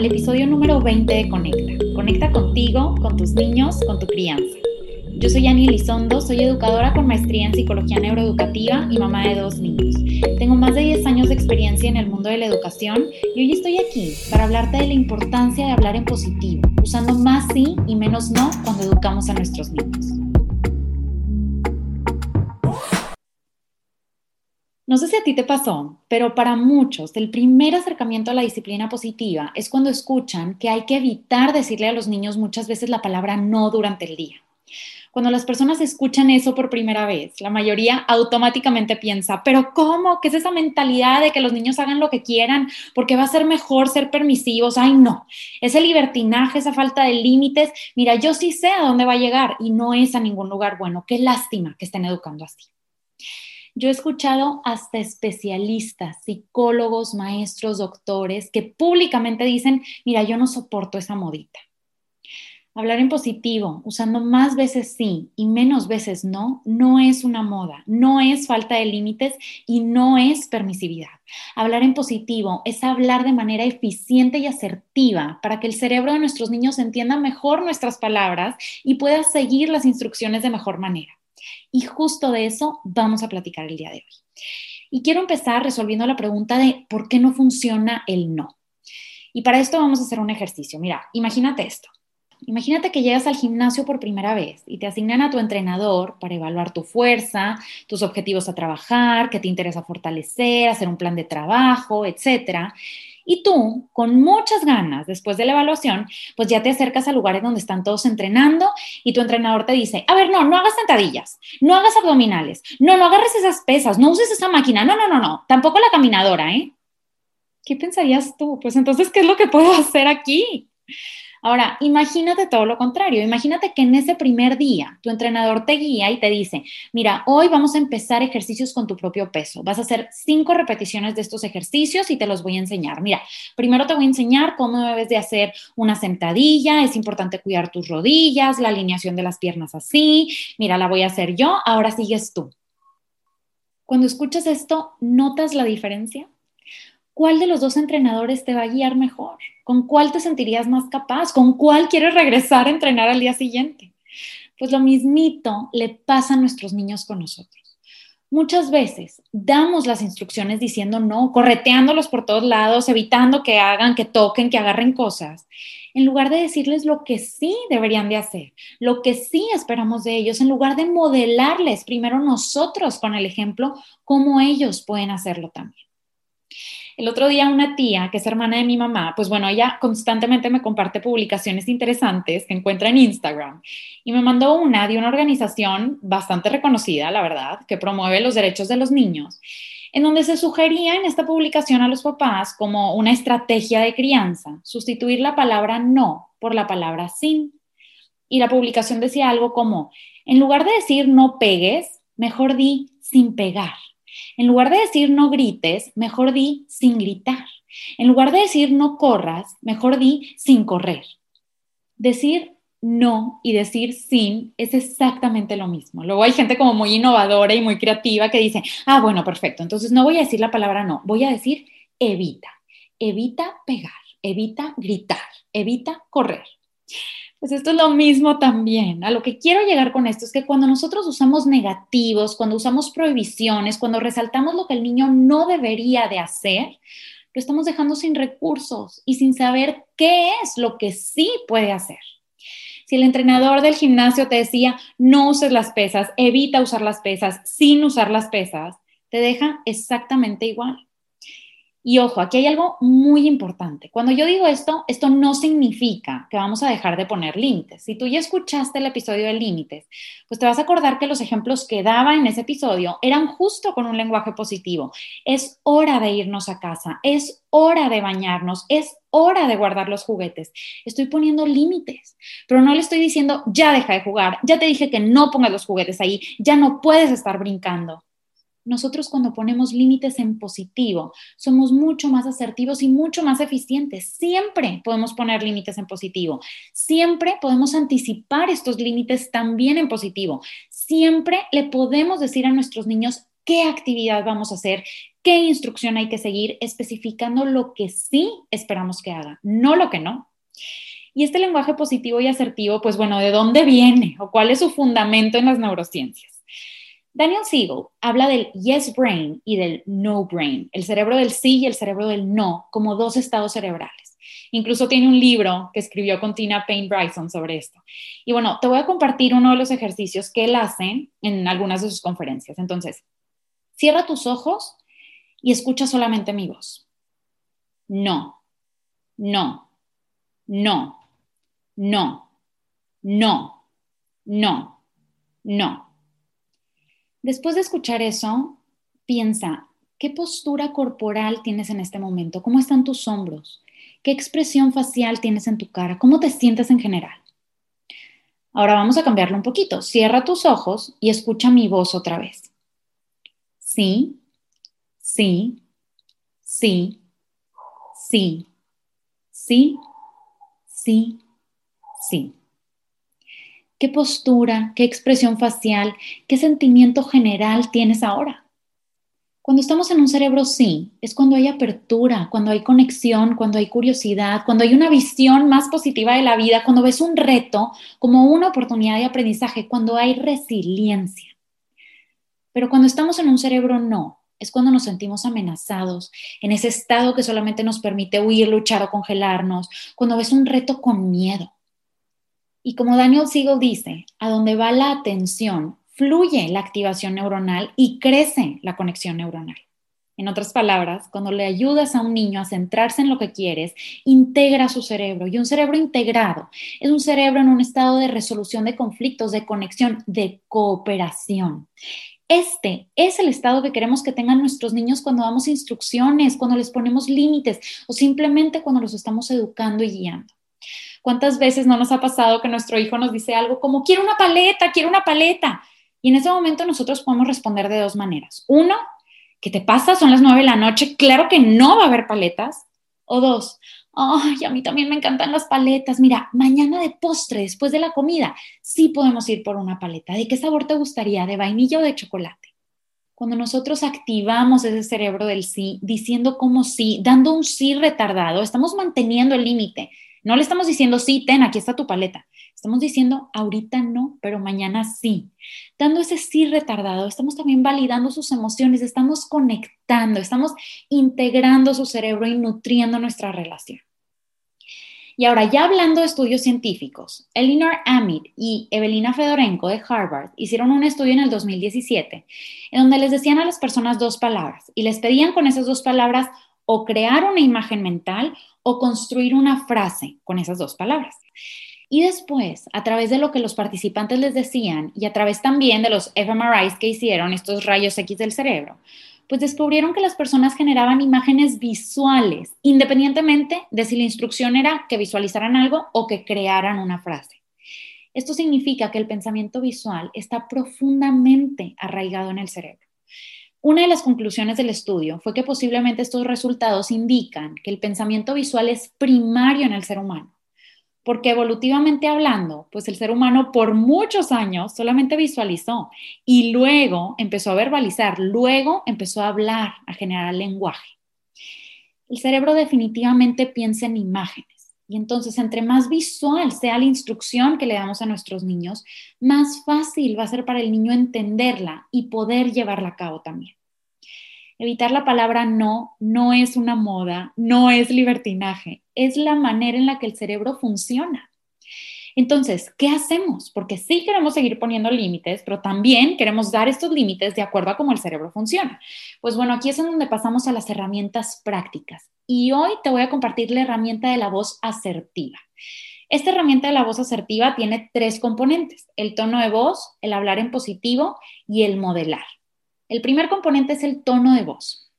al episodio número 20 de Conecta. Conecta contigo, con tus niños, con tu crianza. Yo soy Ani Lizondo, soy educadora con maestría en psicología neuroeducativa y mamá de dos niños. Tengo más de 10 años de experiencia en el mundo de la educación y hoy estoy aquí para hablarte de la importancia de hablar en positivo, usando más sí y menos no cuando educamos a nuestros niños. No sé si a ti te pasó, pero para muchos el primer acercamiento a la disciplina positiva es cuando escuchan que hay que evitar decirle a los niños muchas veces la palabra no durante el día. Cuando las personas escuchan eso por primera vez, la mayoría automáticamente piensa, pero ¿cómo? ¿Qué es esa mentalidad de que los niños hagan lo que quieran? Porque va a ser mejor ser permisivos. Ay, no. Ese libertinaje, esa falta de límites, mira, yo sí sé a dónde va a llegar y no es a ningún lugar bueno. Qué lástima que estén educando así. Yo he escuchado hasta especialistas, psicólogos, maestros, doctores, que públicamente dicen, mira, yo no soporto esa modita. Hablar en positivo, usando más veces sí y menos veces no, no es una moda, no es falta de límites y no es permisividad. Hablar en positivo es hablar de manera eficiente y asertiva para que el cerebro de nuestros niños entienda mejor nuestras palabras y pueda seguir las instrucciones de mejor manera. Y justo de eso vamos a platicar el día de hoy. Y quiero empezar resolviendo la pregunta de por qué no funciona el no. Y para esto vamos a hacer un ejercicio. Mira, imagínate esto. Imagínate que llegas al gimnasio por primera vez y te asignan a tu entrenador para evaluar tu fuerza, tus objetivos a trabajar, qué te interesa fortalecer, hacer un plan de trabajo, etcétera. Y tú, con muchas ganas, después de la evaluación, pues ya te acercas a lugares donde están todos entrenando y tu entrenador te dice, a ver, no, no hagas sentadillas, no hagas abdominales, no, no agarres esas pesas, no uses esa máquina, no, no, no, no, tampoco la caminadora, ¿eh? ¿Qué pensarías tú? Pues entonces, ¿qué es lo que puedo hacer aquí? Ahora, imagínate todo lo contrario. Imagínate que en ese primer día tu entrenador te guía y te dice, mira, hoy vamos a empezar ejercicios con tu propio peso. Vas a hacer cinco repeticiones de estos ejercicios y te los voy a enseñar. Mira, primero te voy a enseñar cómo debes de hacer una sentadilla. Es importante cuidar tus rodillas, la alineación de las piernas así. Mira, la voy a hacer yo. Ahora sigues tú. Cuando escuchas esto, ¿notas la diferencia? ¿Cuál de los dos entrenadores te va a guiar mejor? ¿Con cuál te sentirías más capaz? ¿Con cuál quieres regresar a entrenar al día siguiente? Pues lo mismito le pasa a nuestros niños con nosotros. Muchas veces damos las instrucciones diciendo no, correteándolos por todos lados, evitando que hagan, que toquen, que agarren cosas, en lugar de decirles lo que sí deberían de hacer, lo que sí esperamos de ellos, en lugar de modelarles primero nosotros con el ejemplo, cómo ellos pueden hacerlo también. El otro día una tía, que es hermana de mi mamá, pues bueno, ella constantemente me comparte publicaciones interesantes que encuentra en Instagram y me mandó una de una organización bastante reconocida, la verdad, que promueve los derechos de los niños, en donde se sugería en esta publicación a los papás como una estrategia de crianza, sustituir la palabra no por la palabra sin. Y la publicación decía algo como, en lugar de decir no pegues, mejor di sin pegar. En lugar de decir no grites, mejor di sin gritar. En lugar de decir no corras, mejor di sin correr. Decir no y decir sin es exactamente lo mismo. Luego hay gente como muy innovadora y muy creativa que dice, ah, bueno, perfecto, entonces no voy a decir la palabra no, voy a decir evita, evita pegar, evita gritar, evita correr. Pues esto es lo mismo también. A lo que quiero llegar con esto es que cuando nosotros usamos negativos, cuando usamos prohibiciones, cuando resaltamos lo que el niño no debería de hacer, lo estamos dejando sin recursos y sin saber qué es lo que sí puede hacer. Si el entrenador del gimnasio te decía, no uses las pesas, evita usar las pesas sin usar las pesas, te deja exactamente igual. Y ojo, aquí hay algo muy importante. Cuando yo digo esto, esto no significa que vamos a dejar de poner límites. Si tú ya escuchaste el episodio de límites, pues te vas a acordar que los ejemplos que daba en ese episodio eran justo con un lenguaje positivo. Es hora de irnos a casa, es hora de bañarnos, es hora de guardar los juguetes. Estoy poniendo límites, pero no le estoy diciendo, ya deja de jugar, ya te dije que no pongas los juguetes ahí, ya no puedes estar brincando nosotros cuando ponemos límites en positivo, somos mucho más asertivos y mucho más eficientes. Siempre podemos poner límites en positivo. Siempre podemos anticipar estos límites también en positivo. Siempre le podemos decir a nuestros niños qué actividad vamos a hacer, qué instrucción hay que seguir, especificando lo que sí esperamos que haga, no lo que no. Y este lenguaje positivo y asertivo, pues bueno, ¿de dónde viene o cuál es su fundamento en las neurociencias? Daniel Siegel habla del yes brain y del no brain, el cerebro del sí y el cerebro del no, como dos estados cerebrales. Incluso tiene un libro que escribió con Tina Payne Bryson sobre esto. Y bueno, te voy a compartir uno de los ejercicios que él hace en algunas de sus conferencias. Entonces, cierra tus ojos y escucha solamente mi voz. No, no, no, no, no, no, no. Después de escuchar eso, piensa, ¿qué postura corporal tienes en este momento? ¿Cómo están tus hombros? ¿Qué expresión facial tienes en tu cara? ¿Cómo te sientes en general? Ahora vamos a cambiarlo un poquito. Cierra tus ojos y escucha mi voz otra vez. Sí, sí, sí, sí, sí, sí, sí qué postura, qué expresión facial, qué sentimiento general tienes ahora. Cuando estamos en un cerebro sí, es cuando hay apertura, cuando hay conexión, cuando hay curiosidad, cuando hay una visión más positiva de la vida, cuando ves un reto como una oportunidad de aprendizaje, cuando hay resiliencia. Pero cuando estamos en un cerebro no, es cuando nos sentimos amenazados, en ese estado que solamente nos permite huir, luchar o congelarnos, cuando ves un reto con miedo. Y como Daniel Siegel dice, a donde va la atención, fluye la activación neuronal y crece la conexión neuronal. En otras palabras, cuando le ayudas a un niño a centrarse en lo que quieres, integra su cerebro. Y un cerebro integrado es un cerebro en un estado de resolución de conflictos, de conexión, de cooperación. Este es el estado que queremos que tengan nuestros niños cuando damos instrucciones, cuando les ponemos límites o simplemente cuando los estamos educando y guiando. ¿Cuántas veces no nos ha pasado que nuestro hijo nos dice algo como, quiero una paleta, quiero una paleta? Y en ese momento nosotros podemos responder de dos maneras. Uno, ¿qué te pasa? Son las nueve de la noche, claro que no va a haber paletas. O dos, ay, a mí también me encantan las paletas. Mira, mañana de postre, después de la comida, sí podemos ir por una paleta. ¿De qué sabor te gustaría? ¿De vainilla o de chocolate? Cuando nosotros activamos ese cerebro del sí, diciendo como sí, dando un sí retardado, estamos manteniendo el límite no le estamos diciendo, sí, ten, aquí está tu paleta. Estamos diciendo, ahorita no, pero mañana sí. Dando ese sí retardado, estamos también validando sus emociones, estamos conectando, estamos integrando su cerebro y nutriendo nuestra relación. Y ahora, ya hablando de estudios científicos, Elinor Amit y Evelina Fedorenko de Harvard hicieron un estudio en el 2017 en donde les decían a las personas dos palabras y les pedían con esas dos palabras o crear una imagen mental o construir una frase con esas dos palabras. Y después, a través de lo que los participantes les decían y a través también de los fMRIs que hicieron, estos rayos X del cerebro, pues descubrieron que las personas generaban imágenes visuales, independientemente de si la instrucción era que visualizaran algo o que crearan una frase. Esto significa que el pensamiento visual está profundamente arraigado en el cerebro. Una de las conclusiones del estudio fue que posiblemente estos resultados indican que el pensamiento visual es primario en el ser humano, porque evolutivamente hablando, pues el ser humano por muchos años solamente visualizó y luego empezó a verbalizar, luego empezó a hablar, a generar lenguaje. El cerebro definitivamente piensa en imágenes. Y entonces, entre más visual sea la instrucción que le damos a nuestros niños, más fácil va a ser para el niño entenderla y poder llevarla a cabo también. Evitar la palabra no no es una moda, no es libertinaje, es la manera en la que el cerebro funciona. Entonces, ¿qué hacemos? Porque sí queremos seguir poniendo límites, pero también queremos dar estos límites de acuerdo a cómo el cerebro funciona. Pues bueno, aquí es en donde pasamos a las herramientas prácticas. Y hoy te voy a compartir la herramienta de la voz asertiva. Esta herramienta de la voz asertiva tiene tres componentes, el tono de voz, el hablar en positivo y el modelar. El primer componente es el tono de voz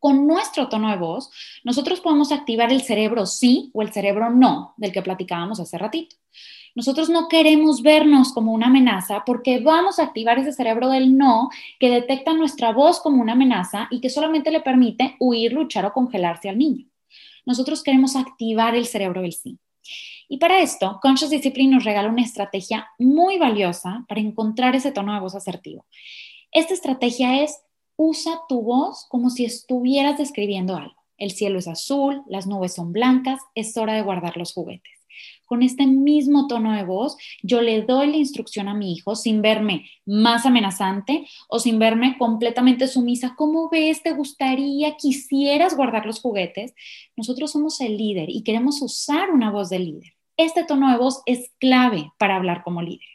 con nuestro tono de voz, nosotros podemos activar el cerebro sí o el cerebro no, del que platicábamos hace ratito. Nosotros no queremos vernos como una amenaza porque vamos a activar ese cerebro del no que detecta nuestra voz como una amenaza y que solamente le permite huir, luchar o congelarse al niño. Nosotros queremos activar el cerebro del sí. Y para esto, Conscious Discipline nos regala una estrategia muy valiosa para encontrar ese tono de voz asertivo. Esta estrategia es usa tu voz como si estuvieras describiendo algo. El cielo es azul, las nubes son blancas, es hora de guardar los juguetes. Con este mismo tono de voz, yo le doy la instrucción a mi hijo sin verme más amenazante o sin verme completamente sumisa. ¿Cómo ves? ¿Te gustaría? ¿Quisieras guardar los juguetes? Nosotros somos el líder y queremos usar una voz de líder. Este tono de voz es clave para hablar como líder.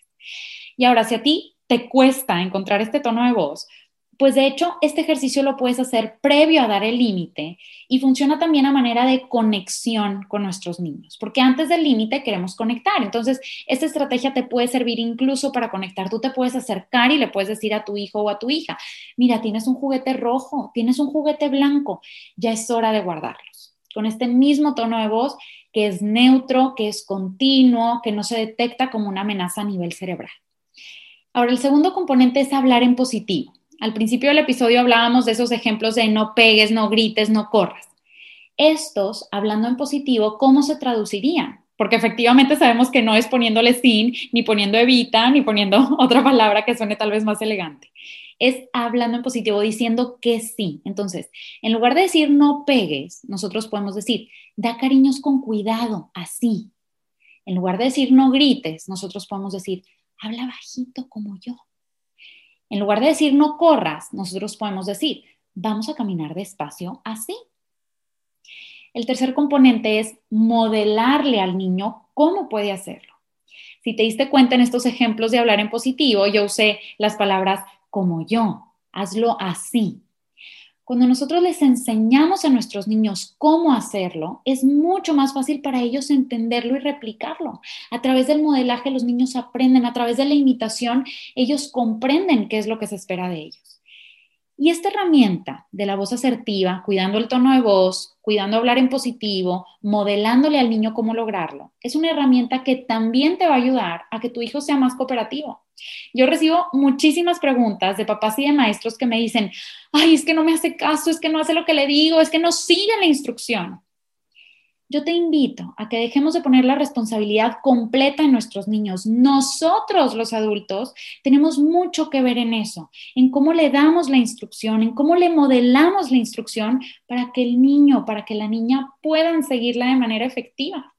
Y ahora, si a ti te cuesta encontrar este tono de voz, pues de hecho, este ejercicio lo puedes hacer previo a dar el límite y funciona también a manera de conexión con nuestros niños, porque antes del límite queremos conectar. Entonces, esta estrategia te puede servir incluso para conectar. Tú te puedes acercar y le puedes decir a tu hijo o a tu hija, mira, tienes un juguete rojo, tienes un juguete blanco, ya es hora de guardarlos. Con este mismo tono de voz que es neutro, que es continuo, que no se detecta como una amenaza a nivel cerebral. Ahora, el segundo componente es hablar en positivo. Al principio del episodio hablábamos de esos ejemplos de no pegues, no grites, no corras. Estos, hablando en positivo, ¿cómo se traducirían? Porque efectivamente sabemos que no es poniéndole sin, ni poniendo evita, ni poniendo otra palabra que suene tal vez más elegante. Es hablando en positivo, diciendo que sí. Entonces, en lugar de decir no pegues, nosotros podemos decir, da cariños con cuidado, así. En lugar de decir no grites, nosotros podemos decir, habla bajito como yo. En lugar de decir no corras, nosotros podemos decir, vamos a caminar despacio así. El tercer componente es modelarle al niño cómo puede hacerlo. Si te diste cuenta en estos ejemplos de hablar en positivo, yo usé las palabras como yo, hazlo así, cuando nosotros les enseñamos a nuestros niños cómo hacerlo, es mucho más fácil para ellos entenderlo y replicarlo. A través del modelaje los niños aprenden, a través de la imitación ellos comprenden qué es lo que se espera de ellos. Y esta herramienta de la voz asertiva, cuidando el tono de voz, cuidando hablar en positivo, modelándole al niño cómo lograrlo, es una herramienta que también te va a ayudar a que tu hijo sea más cooperativo. Yo recibo muchísimas preguntas de papás y de maestros que me dicen, ay, es que no me hace caso, es que no hace lo que le digo, es que no sigue la instrucción yo te invito a que dejemos de poner la responsabilidad completa en nuestros niños. Nosotros, los adultos, tenemos mucho que ver en eso, en cómo le damos la instrucción, en cómo le modelamos la instrucción para que el niño, para que la niña puedan seguirla de manera efectiva.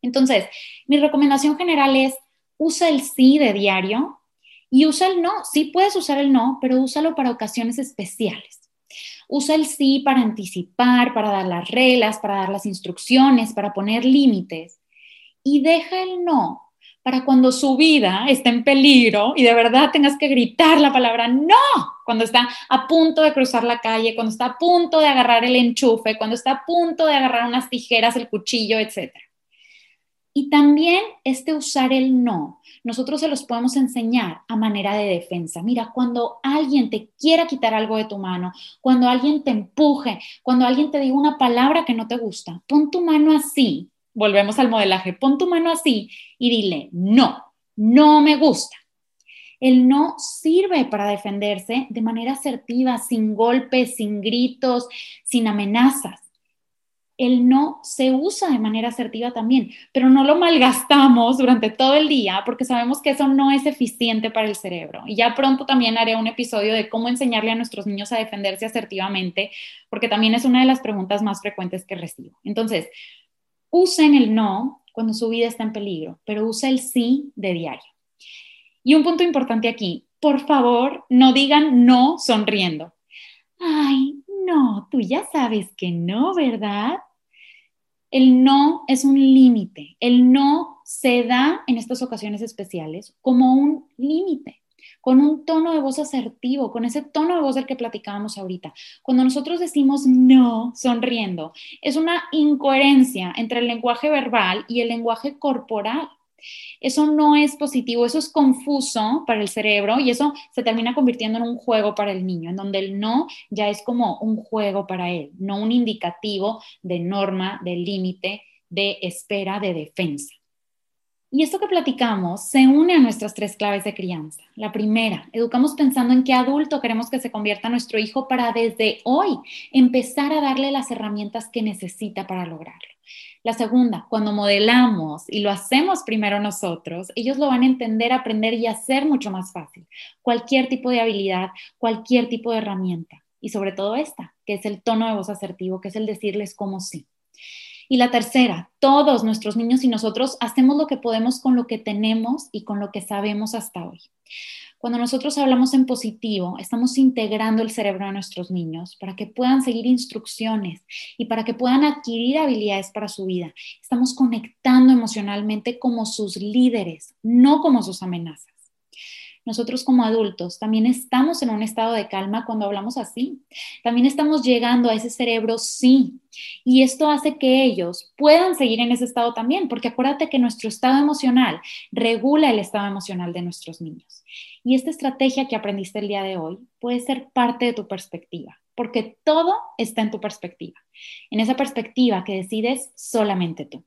Entonces, mi recomendación general es, usa el sí de diario y usa el no. Sí puedes usar el no, pero úsalo para ocasiones especiales. Usa el sí para anticipar, para dar las reglas, para dar las instrucciones, para poner límites. Y deja el no para cuando su vida está en peligro y de verdad tengas que gritar la palabra no, cuando está a punto de cruzar la calle, cuando está a punto de agarrar el enchufe, cuando está a punto de agarrar unas tijeras, el cuchillo, etc. Y también este usar el no nosotros se los podemos enseñar a manera de defensa. Mira, cuando alguien te quiera quitar algo de tu mano, cuando alguien te empuje, cuando alguien te diga una palabra que no te gusta, pon tu mano así, volvemos al modelaje, pon tu mano así y dile, no, no me gusta. El no sirve para defenderse de manera asertiva, sin golpes, sin gritos, sin amenazas el no se usa de manera asertiva también, pero no lo malgastamos durante todo el día porque sabemos que eso no es eficiente para el cerebro. Y ya pronto también haré un episodio de cómo enseñarle a nuestros niños a defenderse asertivamente, porque también es una de las preguntas más frecuentes que recibo. Entonces, usen el no cuando su vida está en peligro, pero usa el sí de diario. Y un punto importante aquí, por favor, no digan no sonriendo. Ay, no, tú ya sabes que no, ¿verdad? El no es un límite. El no se da en estas ocasiones especiales como un límite, con un tono de voz asertivo, con ese tono de voz del que platicábamos ahorita. Cuando nosotros decimos no sonriendo, es una incoherencia entre el lenguaje verbal y el lenguaje corporal. Eso no es positivo, eso es confuso para el cerebro y eso se termina convirtiendo en un juego para el niño, en donde el no ya es como un juego para él, no un indicativo de norma, de límite, de espera, de defensa. Y esto que platicamos se une a nuestras tres claves de crianza. La primera, educamos pensando en qué adulto queremos que se convierta nuestro hijo para desde hoy empezar a darle las herramientas que necesita para lograrlo. La segunda, cuando modelamos y lo hacemos primero nosotros, ellos lo van a entender, aprender y hacer mucho más fácil. Cualquier tipo de habilidad, cualquier tipo de herramienta. Y sobre todo esta, que es el tono de voz asertivo, que es el decirles cómo sí. Y la tercera, todos nuestros niños y nosotros hacemos lo que podemos con lo que tenemos y con lo que sabemos hasta hoy. Cuando nosotros hablamos en positivo, estamos integrando el cerebro de nuestros niños para que puedan seguir instrucciones y para que puedan adquirir habilidades para su vida. Estamos conectando emocionalmente como sus líderes, no como sus amenazas nosotros como adultos también estamos en un estado de calma cuando hablamos así. También estamos llegando a ese cerebro sí. Y esto hace que ellos puedan seguir en ese estado también, porque acuérdate que nuestro estado emocional regula el estado emocional de nuestros niños. Y esta estrategia que aprendiste el día de hoy puede ser parte de tu perspectiva, porque todo está en tu perspectiva, en esa perspectiva que decides solamente tú.